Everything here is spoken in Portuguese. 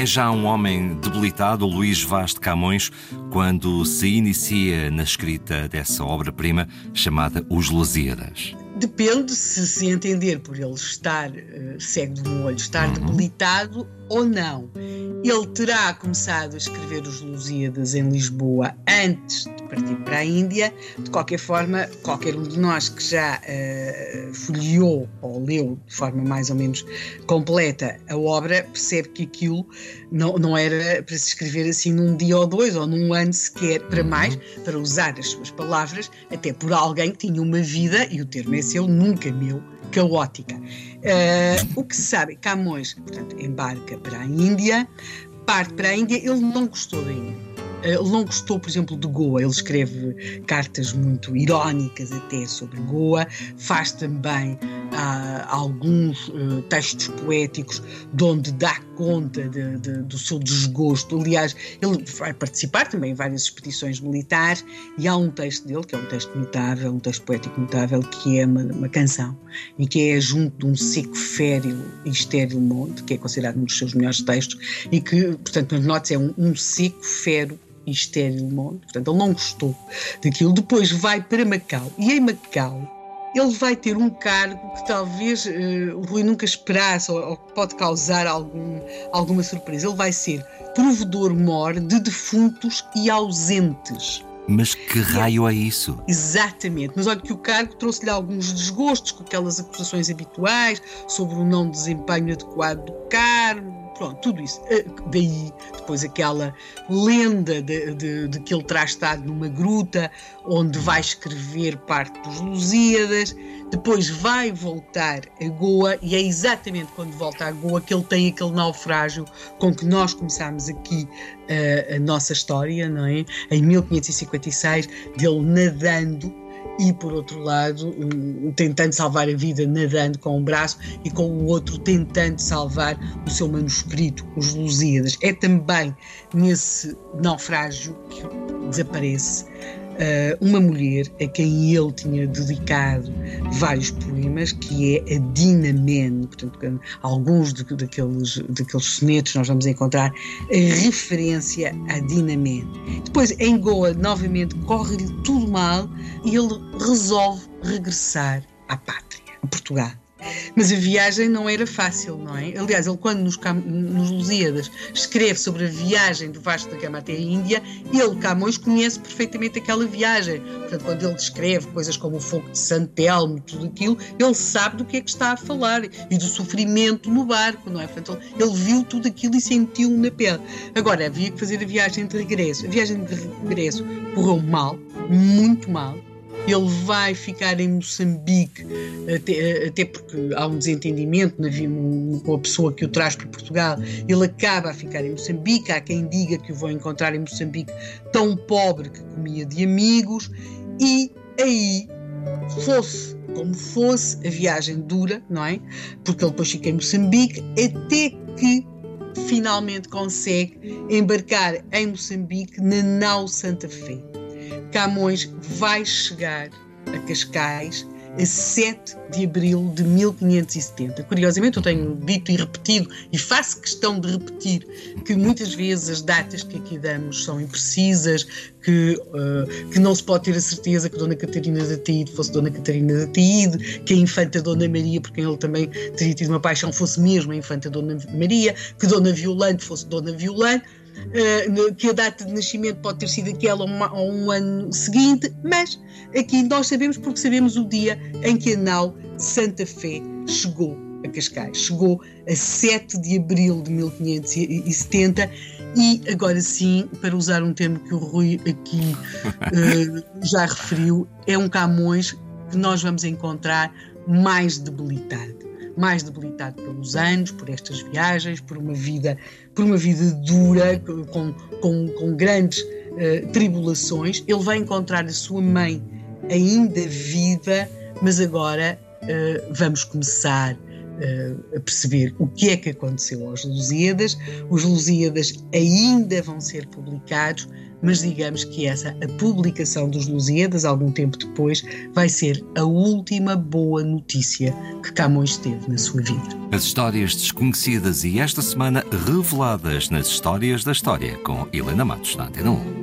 É já um homem debilitado, Luís Vaz de Camões, quando se inicia na escrita dessa obra-prima chamada Os Lusíadas. Depende se se entender por ele estar uh, cego de um olho, estar uhum. debilitado ou não. Ele terá começado a escrever os Lusíadas em Lisboa antes de partir para a Índia. De qualquer forma, qualquer um de nós que já uh, folheou ou leu de forma mais ou menos completa a obra percebe que aquilo não, não era para se escrever assim num dia ou dois ou num ano sequer, para mais, para usar as suas palavras, até por alguém que tinha uma vida, e o termo é seu, nunca meu, caótica. Uh, o que se sabe, Camões, portanto, embarca para a Índia, parte para a Índia, ele não gostou da Índia. Eh, ele não gostou, por exemplo, de Goa. Ele escreve cartas muito irónicas até sobre Goa. Faz também ah, alguns uh, textos poéticos de onde dá conta de, de, do seu desgosto. Aliás, ele vai participar também em várias expedições militares e há um texto dele, que é um texto notável, um texto poético notável, que é uma, uma canção e que é junto de um seco féril e estéril monte, que é considerado um dos seus melhores textos e que, portanto, nas notas é um, um seco féril e estéril monte. Portanto, ele não gostou daquilo. Depois vai para Macau e em Macau ele vai ter um cargo que talvez uh, o Rui nunca esperasse ou, ou pode causar algum, alguma surpresa. Ele vai ser provedor-mor de defuntos e ausentes. Mas que raio é isso? Exatamente, mas olha que o cargo trouxe-lhe alguns desgostos com aquelas acusações habituais sobre o não desempenho adequado do cargo, Pronto, tudo isso. Eh, daí depois aquela lenda de, de, de, que ele terá estado numa gruta onde vai escrever parte dos Lusíadas, depois vai voltar a Goa e é exatamente quando volta a Goa que ele tem aquele naufrágio com que nós começámos aqui uh, a nossa história, não é? Em 1556, dele nadando e, por outro lado, tentando salvar a vida nadando com um braço e com o outro tentando salvar o seu manuscrito, os Lusíadas. É também nesse naufrágio que desaparece uma mulher a quem ele tinha dedicado vários poemas, que é a Dinamene. Portanto, alguns de, daqueles, daqueles sonetos nós vamos encontrar a referência à Dinamene. Depois, em Goa, novamente, corre-lhe tudo mal e ele resolve regressar à pátria, a Portugal. Mas a viagem não era fácil, não é? Aliás, ele, quando nos, nos Lusíadas escreve sobre a viagem do Vasco da Gama até a Índia, ele, Camões, conhece perfeitamente aquela viagem. Portanto, quando ele descreve coisas como o fogo de Santelmo, tudo aquilo, ele sabe do que é que está a falar e do sofrimento no barco, não é? Portanto, ele viu tudo aquilo e sentiu na pele. Agora, havia que fazer a viagem de regresso. A viagem de regresso correu mal, muito mal ele vai ficar em Moçambique, até, até porque há um desentendimento com a pessoa que o traz para Portugal. Ele acaba a ficar em Moçambique. Há quem diga que o vão encontrar em Moçambique tão pobre que comia de amigos. E aí, fosse como fosse, a viagem dura, não é? Porque ele depois fica em Moçambique, até que finalmente consegue embarcar em Moçambique na nau Santa Fé. Camões vai chegar a Cascais a 7 de abril de 1570. Curiosamente, eu tenho dito e repetido, e faço questão de repetir, que muitas vezes as datas que aqui damos são imprecisas, que, uh, que não se pode ter a certeza que Dona Catarina de Ataíde fosse Dona Catarina de Ataíde, que a Infanta Dona Maria, porque ele também teria tido uma paixão, fosse mesmo a Infanta Dona Maria, que Dona Violante fosse Dona Violante que a data de nascimento pode ter sido aquela ou um ano seguinte, mas aqui nós sabemos porque sabemos o dia em que a nau Santa Fé chegou a Cascais. Chegou a 7 de abril de 1570 e agora sim, para usar um termo que o Rui aqui uh, já referiu, é um Camões que nós vamos encontrar mais debilitado mais debilitado pelos anos, por estas viagens, por uma vida, por uma vida dura, com, com, com grandes uh, tribulações. Ele vai encontrar a sua mãe ainda viva, mas agora uh, vamos começar uh, perceber o que é que aconteceu aos Lusíadas. Os Lusíadas ainda vão ser publicados, mas digamos que essa, a publicação dos Lusíadas, algum tempo depois, vai ser a última boa notícia que Camões teve na sua vida. As histórias desconhecidas e esta semana reveladas nas Histórias da História, com Helena Matos, na Antena 1.